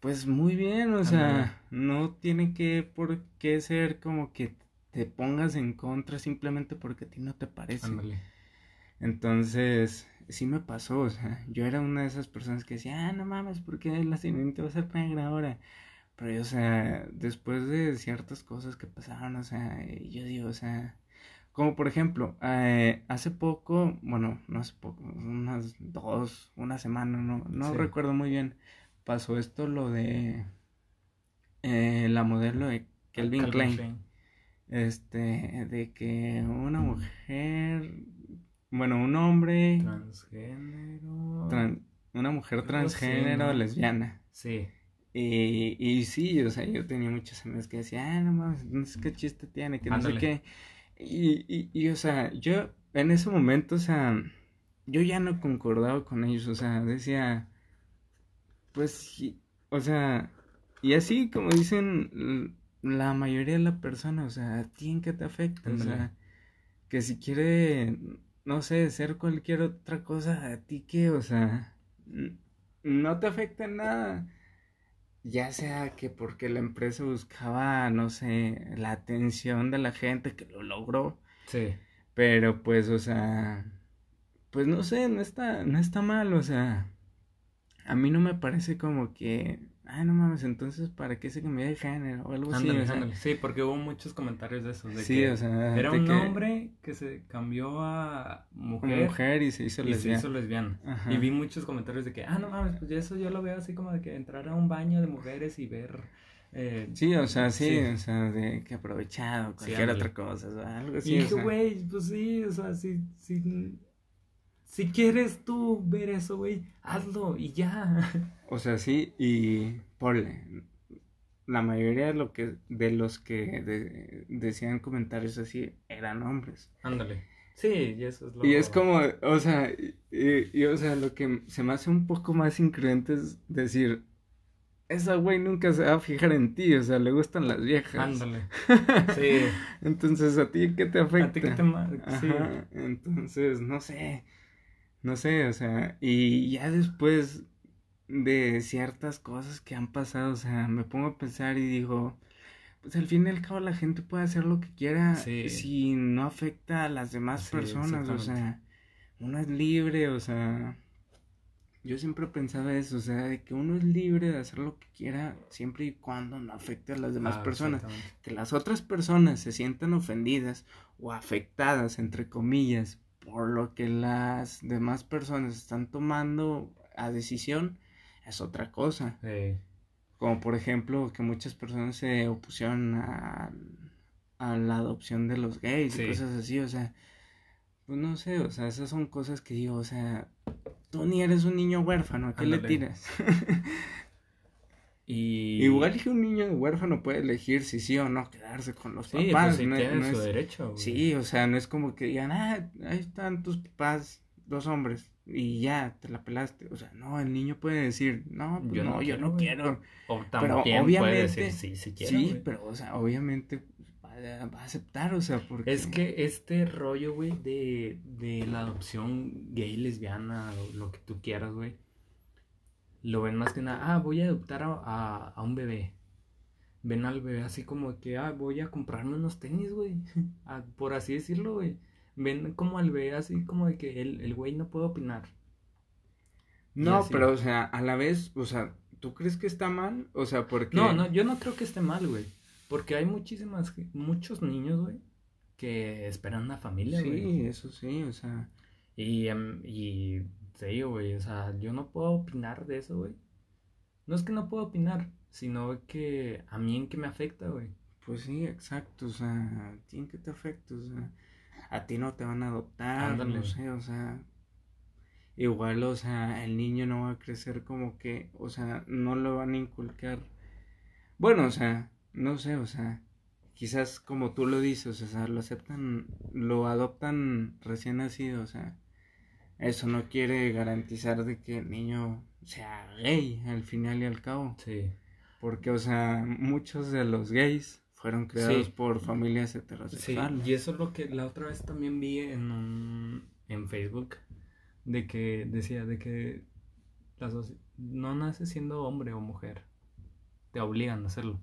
pues muy bien, o sea, no tiene que por qué ser como que te pongas en contra simplemente porque a ti no te parece. Entonces, sí me pasó, o sea, yo era una de esas personas que decía, ah, no mames, ¿por qué la siguiente va a ser negra ahora? Pero, yo, o sea, después de ciertas cosas que pasaron, o sea, yo digo, o sea, como por ejemplo, eh, hace poco, bueno, no hace poco, unas dos, una semana, no, no recuerdo muy bien, pasó esto lo de eh, la modelo de Kelvin Klein. Este, de que una mujer bueno, un hombre. Transgénero. una mujer transgénero lesbiana. Sí. Y, y sí, o sea, yo tenía muchas amigas que decían, ah, no mames, no sé qué chiste tiene, que no sé qué. Y, y, y, o sea, yo en ese momento, o sea, yo ya no concordaba con ellos, o sea, decía, pues, o sea, y así como dicen la mayoría de la persona, o sea, ¿a ti en qué te afecta? O sea, que si quiere no sé, ser cualquier otra cosa a ti que, o sea, no te afecta en nada. Ya sea que porque la empresa buscaba, no sé, la atención de la gente que lo logró. Sí. Pero pues, o sea, pues no sé, no está, no está mal, o sea, a mí no me parece como que ay, no mames, entonces, ¿para qué se cambió de género? O algo así. Sí, porque hubo muchos comentarios de eso. De sí, que o sea. Era un hombre que se cambió a mujer. mujer y se hizo lesbiana. Y se hizo lesbiana. Y vi muchos comentarios de que, ah, no mames, pues eso yo lo veo así como de que entrar a un baño de mujeres y ver. Eh, sí, o sea, sí, o sea, de que aprovechado, cualquier otra cosa, o sea, algo así. Y dije, güey, pues sí, o sea, sí, sí. Si quieres tú ver eso, güey, hazlo y ya. O sea, sí, y ponle, la mayoría de, lo que, de los que decían comentarios así eran hombres. Ándale. Sí, y eso es lo Y es como, o sea, y, o sea, lo que se me hace un poco más increíble es decir, esa güey nunca se va a fijar en ti, o sea, le gustan las viejas. Ándale. Sí. Entonces, ¿a ti qué te afecta? ¿A ti qué te Ajá. Entonces, no sé no sé, o sea, y ya después de ciertas cosas que han pasado, o sea, me pongo a pensar y digo, pues al fin y al cabo la gente puede hacer lo que quiera si no afecta a las demás personas, o sea, uno es libre, o sea, yo siempre pensaba eso, o sea, de que uno es libre de hacer lo que quiera siempre y cuando no afecte a las demás ah, personas. Que las otras personas se sientan ofendidas o afectadas, entre comillas, por lo que las demás personas están tomando a decisión, es otra cosa. Como por ejemplo que muchas personas se opusieron a, a la adopción de los gays y cosas así, o sea, pues no sé, o sea, esas son cosas que digo, o sea, tú ni eres un niño huérfano, ¿a qué le tiras? y... Igual que un niño huérfano puede elegir si sí o no quedarse con los sí, papás. Pues, no, su derecho. Sí, o sea, no es como que digan, ah, ahí están tus papás, dos hombres, y ya, te la pelaste. O sea, no, el niño puede decir, no, pues yo no, yo no quiero. O también pero obviamente, puede decir, sí, sí quiero. Sí, pero, o sea, obviamente va a aceptar, o sea, porque... Es que este rollo, güey, de, de la adopción gay, lesbiana, o lo que tú quieras, güey, lo ven más que nada, ah, voy a adoptar a, a, un bebé. Ven al bebé así como que, ah, voy a comprarme unos tenis, güey, ah, por así decirlo, güey. Ven como al bebé así como de que el, el güey no puede opinar. No, pero, o sea, a la vez, o sea, ¿tú crees que está mal? O sea, porque... No, no, yo no creo que esté mal, güey. Porque hay muchísimas, muchos niños, güey, que esperan una familia, güey. Sí, eso sí, o sea. Y, em, y te digo, güey, o sea, yo no puedo opinar de eso, güey. No es que no puedo opinar, sino que a mí en qué me afecta, güey. Pues sí, exacto, o sea, ¿a ti en qué te afecta? O sea, a ti no te van a adoptar, no sé, o sea, igual, o sea, el niño no va a crecer como que, o sea, no lo van a inculcar. Bueno, o sea, no sé, o sea, quizás como tú lo dices, o sea, lo aceptan, lo adoptan recién nacido, o sea, eso no quiere garantizar de que el niño sea gay al final y al cabo. Sí. Porque, o sea, muchos de los gays fueron creados por familias heterosexuales. Sí, y eso es lo que la otra vez también vi en un, en Facebook, de que decía de que no nace siendo hombre o mujer, te obligan a hacerlo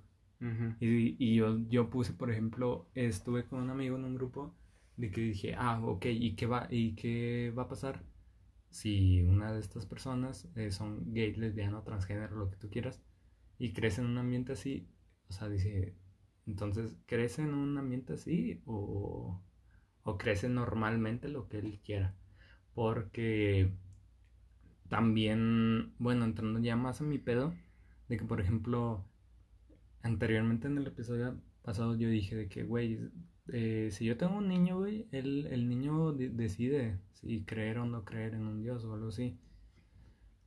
y, y yo, yo puse, por ejemplo, estuve con un amigo en un grupo de que dije, ah, ok, ¿y qué va, y qué va a pasar si una de estas personas eh, son gay, lesbiano, transgénero, lo que tú quieras, y crece en un ambiente así? O sea, dice, entonces, ¿crece en un ambiente así o, o crece normalmente lo que él quiera? Porque también, bueno, entrando ya más a mi pedo, de que, por ejemplo, anteriormente en el episodio pasado yo dije de que, güey, eh, si yo tengo un niño, güey, el, el niño decide si creer o no creer en un Dios o algo así.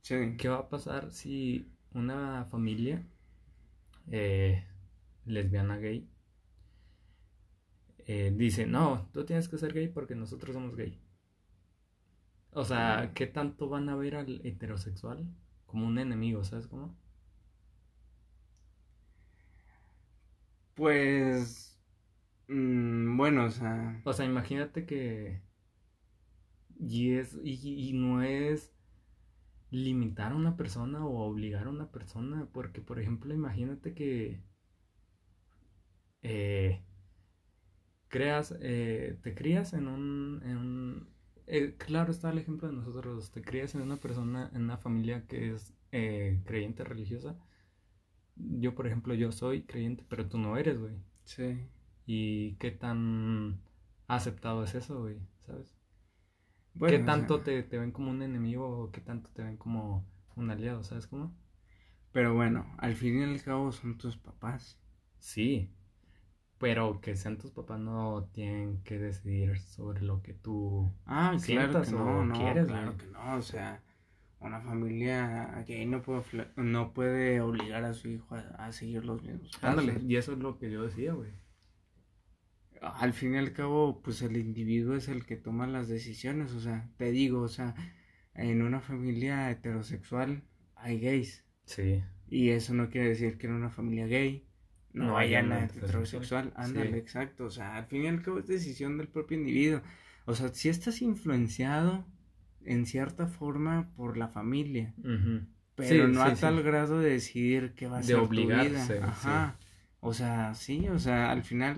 Sí. ¿Qué va a pasar si una familia eh, lesbiana gay eh, dice, no, tú tienes que ser gay porque nosotros somos gay? O sea, ¿qué tanto van a ver al heterosexual como un enemigo, ¿sabes cómo? Pues, mm, bueno, o sea... O sea, imagínate que... Y, es, y, no es limitar a una persona o obligar a una persona, porque por ejemplo, imagínate que eh, creas, eh, te crías en un, en un eh, claro está el ejemplo de nosotros, te crías en una persona, en una familia que es creyente religiosa yo, por ejemplo, yo soy creyente, pero tú no eres, güey. Sí. ¿Y qué tan aceptado es eso, güey? ¿Sabes? ¿Qué tanto te, ven como un enemigo o qué tanto te ven como un aliado? ¿Sabes cómo? Pero bueno, al fin y al cabo son tus papás. Sí, pero que sean tus papás no tienen que decidir sobre lo que tú ah, claro que no, no, quieres. Claro que no, o sea, una familia gay no puede, no puede obligar a su hijo a, seguir los mismos Ándale, y eso es lo que yo decía, güey. Al fin y al cabo, pues el individuo es el que toma las decisiones, o sea, te digo, o sea, en una familia heterosexual hay gays. Sí. Y eso no quiere decir que en una familia gay no, haya nada heterosexual. Ándale, exacto. O sea, al fin y al cabo es decisión del propio individuo. O sea, si estás influenciado en cierta forma por la familia. Pero no a tal grado de decidir qué va a ser tu vida. Ajá. O sea, sí, o sea, al final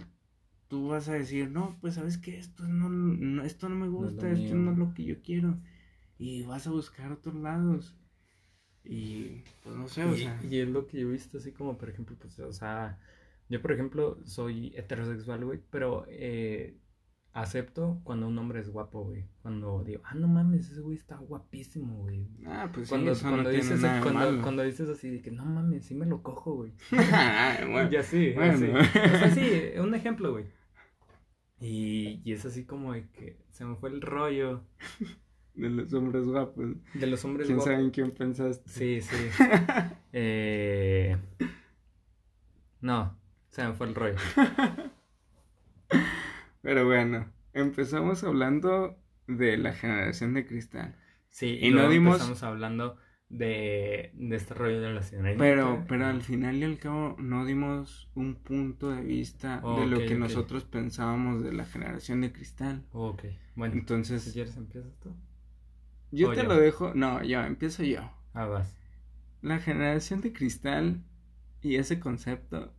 tú vas a decir, no, pues sabes que esto no, esto no me gusta, esto no es lo que yo quiero. Y vas a buscar otros lados. Y pues no sé, o sea. Y es lo que yo he visto así como, por ejemplo, pues, o sea, yo por ejemplo soy heterosexual, güey, pero eh, acepto cuando un hombre es guapo, güey. Cuando digo, ah, no mames, ese güey está guapísimo, güey. Ah, pues cuando, sí, cuando, dices, cuando, cuando, dices así de que no mames, sí me lo cojo, güey. bueno, ya sí, bueno. así. O sea, sí, un ejemplo, güey. Y, y es así como de que se me fue el rollo. De los hombres guapos. De los hombres guapos. ¿Quién sabe en quién pensaste? Sí, sí. eh... No, se me fue el rollo. Pero bueno, empezamos hablando de la generación de cristal. Sí, y, no dimos... empezamos hablando de, de este rollo de la señorita. Pero, pero al final y al cabo no dimos un punto de vista de lo que nosotros pensábamos de la generación de cristal. Ok, bueno. Entonces... Si quieres empiezas tú. Yo te lo dejo... No, yo, empiezo yo. Ah, vas. La generación de cristal y ese concepto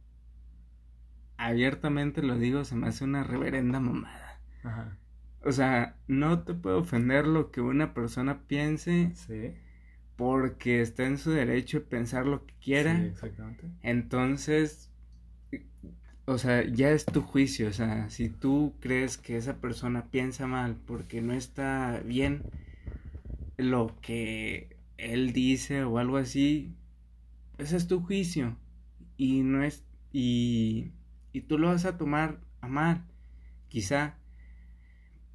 abiertamente lo digo, se me hace una reverenda mamada. Ajá. O sea, no te puede ofender lo que una persona piense. Sí. Porque está en su derecho de pensar lo que quiera. Sí, exactamente. Entonces, o sea, ya es tu juicio. O sea, si tú crees que esa persona piensa mal porque no está bien lo que él dice o algo así, ese es tu juicio. Y no es. Y y tú lo vas a tomar a mal, quizá.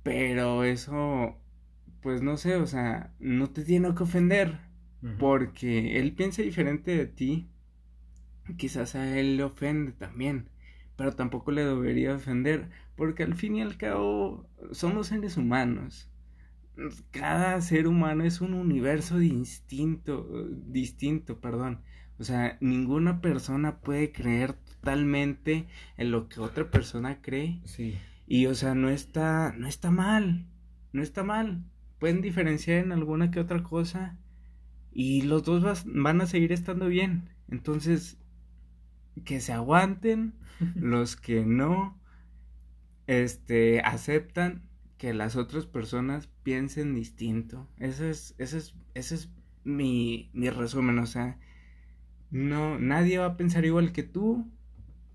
Pero eso, pues no sé, o sea, no te tiene que ofender, porque él piensa diferente de ti. Quizás a él le ofende también, pero tampoco le debería ofender, porque al fin y al cabo somos seres humanos. Cada ser humano es un universo distinto, distinto, perdón. O sea, ninguna persona puede creer totalmente en lo que otra persona cree. Sí. Y o sea, no está, no está mal, no está mal. Pueden diferenciar en alguna que otra cosa y los dos van a seguir estando bien. Entonces, que se aguanten los que no este aceptan que las otras personas piensen distinto. Ese es ese es ese es mi mi resumen, o sea, no nadie va a pensar igual que tú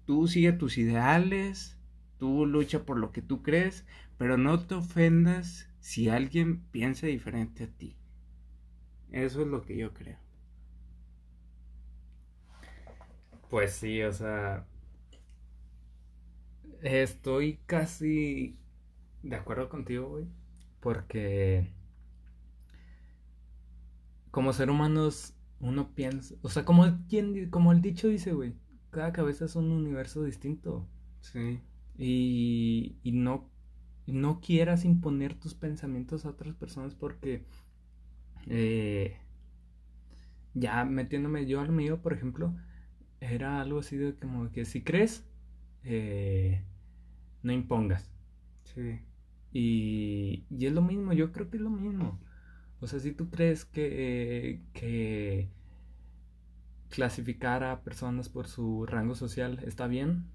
tú sigue tus ideales, tú lucha por lo que tú crees, pero no te ofendas si alguien piensa diferente a ti. Eso es lo que yo creo. Pues sí, o sea, estoy casi de acuerdo contigo, güey, porque como ser humanos uno piensa, o sea, como quien como el dicho dice, güey, cada cabeza es un universo distinto. Sí. Y, y no, no quieras imponer tus pensamientos a otras personas porque eh, ya metiéndome yo al mío, por ejemplo, era algo así de como que si crees, eh, no impongas. Sí. Y, y, es lo mismo, yo creo que es lo mismo. O sea, si tú crees que, que clasificar a personas por su rango social está bien,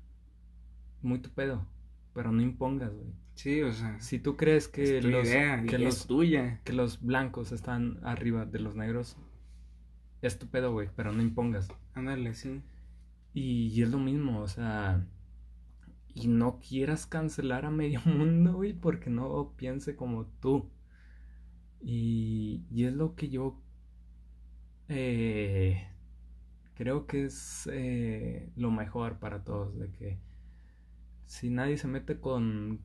muy tu pedo, pero no impongas, güey. Sí, o sea. Si tú crees que los que los tuya. que los blancos están arriba de los negros, es tu pedo, güey, pero no impongas. Ándale, sí. Y, es lo mismo, o sea, y no quieras cancelar a medio mundo, güey, porque no piense como tú. Y, y es lo que yo eh, creo que es eh, lo mejor para todos, de que si nadie se mete con,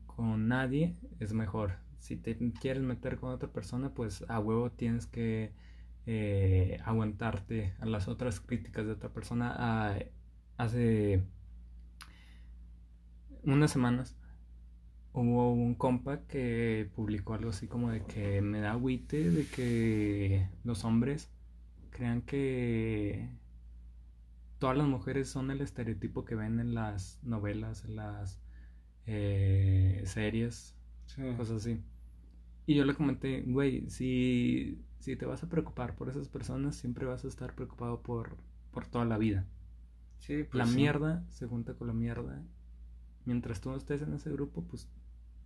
nadie, es mejor. Si te quieres meter con otra persona, pues a huevo tienes que eh, aguantarte a las otras críticas de otra persona. Hace unas semanas hubo un compa que publicó algo así como de que me da agüite de que los hombres crean que todas las mujeres son el estereotipo que ven en las novelas, en las eh, series, cosas así. y yo le comenté, güey, si, si te vas a preocupar por esas personas, siempre vas a estar preocupado por, por toda la vida. Sí, pues la sí. mierda se junta con la mierda. Mientras tú no estés en ese grupo, pues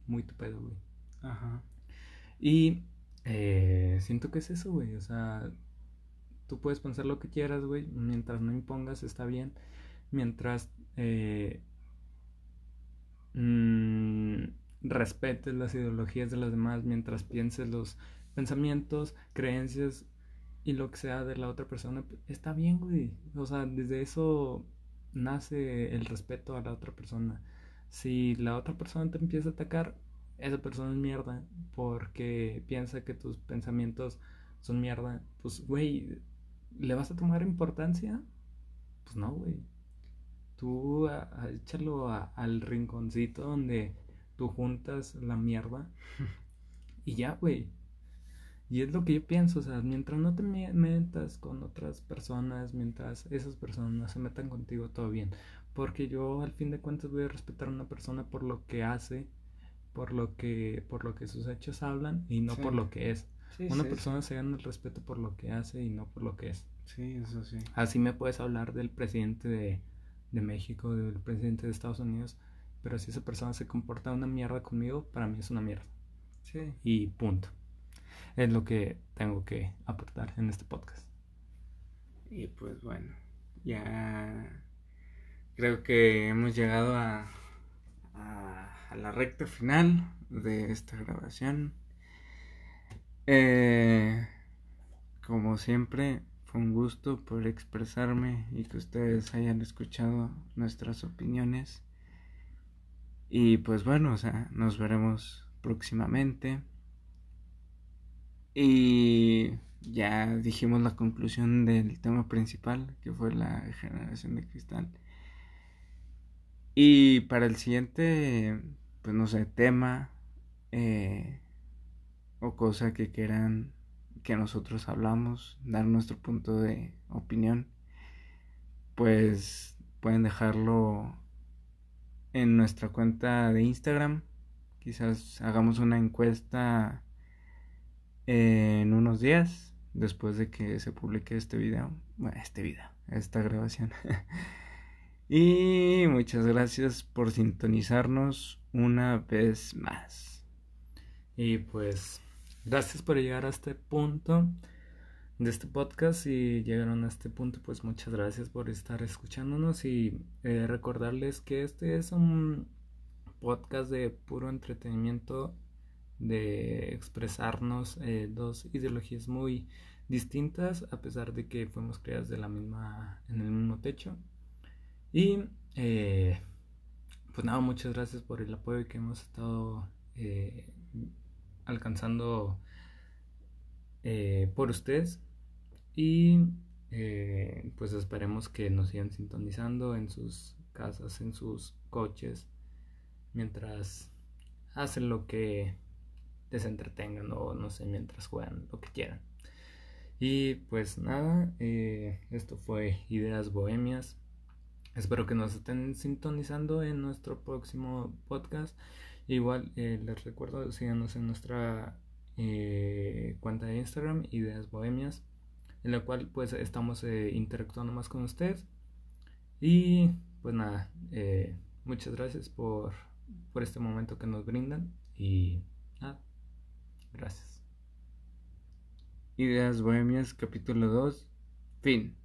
muy tu pedo, güey. Ajá. Y eh, siento que es eso, güey. O sea, tú puedes pensar lo que quieras, güey. Mientras no impongas, está bien. Mientras eh, mm, respetes las ideologías de los demás, mientras pienses los pensamientos, creencias y lo que sea de la otra persona, está bien, güey. O sea, desde eso nace el respeto a la otra persona. Si la otra persona te empieza a atacar, esa persona es mierda porque piensa que tus pensamientos son mierda. Pues, güey, ¿le vas a tomar importancia? Pues no, güey. Tú a- a- échalo a- al rinconcito donde tú juntas la mierda y ya, güey. Y es lo que yo pienso, o sea, mientras no te me- metas con otras personas, mientras esas personas no se metan contigo, todo bien. Porque yo al fin de cuentas voy a respetar a una persona por lo que hace, por lo que, por lo que sus hechos hablan y no Sí. por lo que es. Sí, Una sí, persona se gana el respeto por lo que hace y no por lo que es. Sí, eso sí. Así me puedes hablar del presidente de, de México, del presidente de Estados Unidos, pero si esa persona se comporta una mierda conmigo, para mí es una mierda. Sí. Y punto. Es lo que tengo que aportar en este podcast. Y pues bueno, ya creo que hemos llegado a, a, a la recta final de esta grabación. Eh, como siempre, fue un gusto poder expresarme y que ustedes hayan escuchado nuestras opiniones. Y pues bueno, o sea, nos veremos próximamente. Y ya dijimos la conclusión del tema principal, que fue la generación de cristal. Y para el siguiente, pues no sé, tema eh, o cosa que quieran que nosotros hablamos, dar nuestro punto de opinión, pues pueden dejarlo en nuestra cuenta de Instagram. Quizás hagamos una encuesta en unos días después de que se publique este video, bueno, este video, esta grabación. y muchas gracias por sintonizarnos una vez más. Y pues, gracias por llegar a este punto de este podcast. Si llegaron a este punto, pues muchas gracias por estar escuchándonos y eh, recordarles que este es un podcast de puro entretenimiento de expresarnos eh, dos ideologías muy distintas a pesar de que fuimos creadas de la misma en el mismo techo y eh, pues nada muchas gracias por el apoyo que hemos estado eh, alcanzando eh, por ustedes y eh, pues esperemos que nos sigan sintonizando en sus casas en sus coches mientras hacen lo que les entretengan o no sé, mientras juegan, lo que quieran. Y pues nada, eh, esto fue Ideas Bohemias. Espero que nos estén sintonizando en nuestro próximo podcast. Igual eh, les recuerdo, síganos en nuestra eh, cuenta de Instagram, Ideas Bohemias, en la cual pues estamos eh, interactuando más con ustedes. Y pues nada, muchas gracias por, por este momento que nos brindan y nada, gracias. Ideas Bohemias, capítulo 2, fin.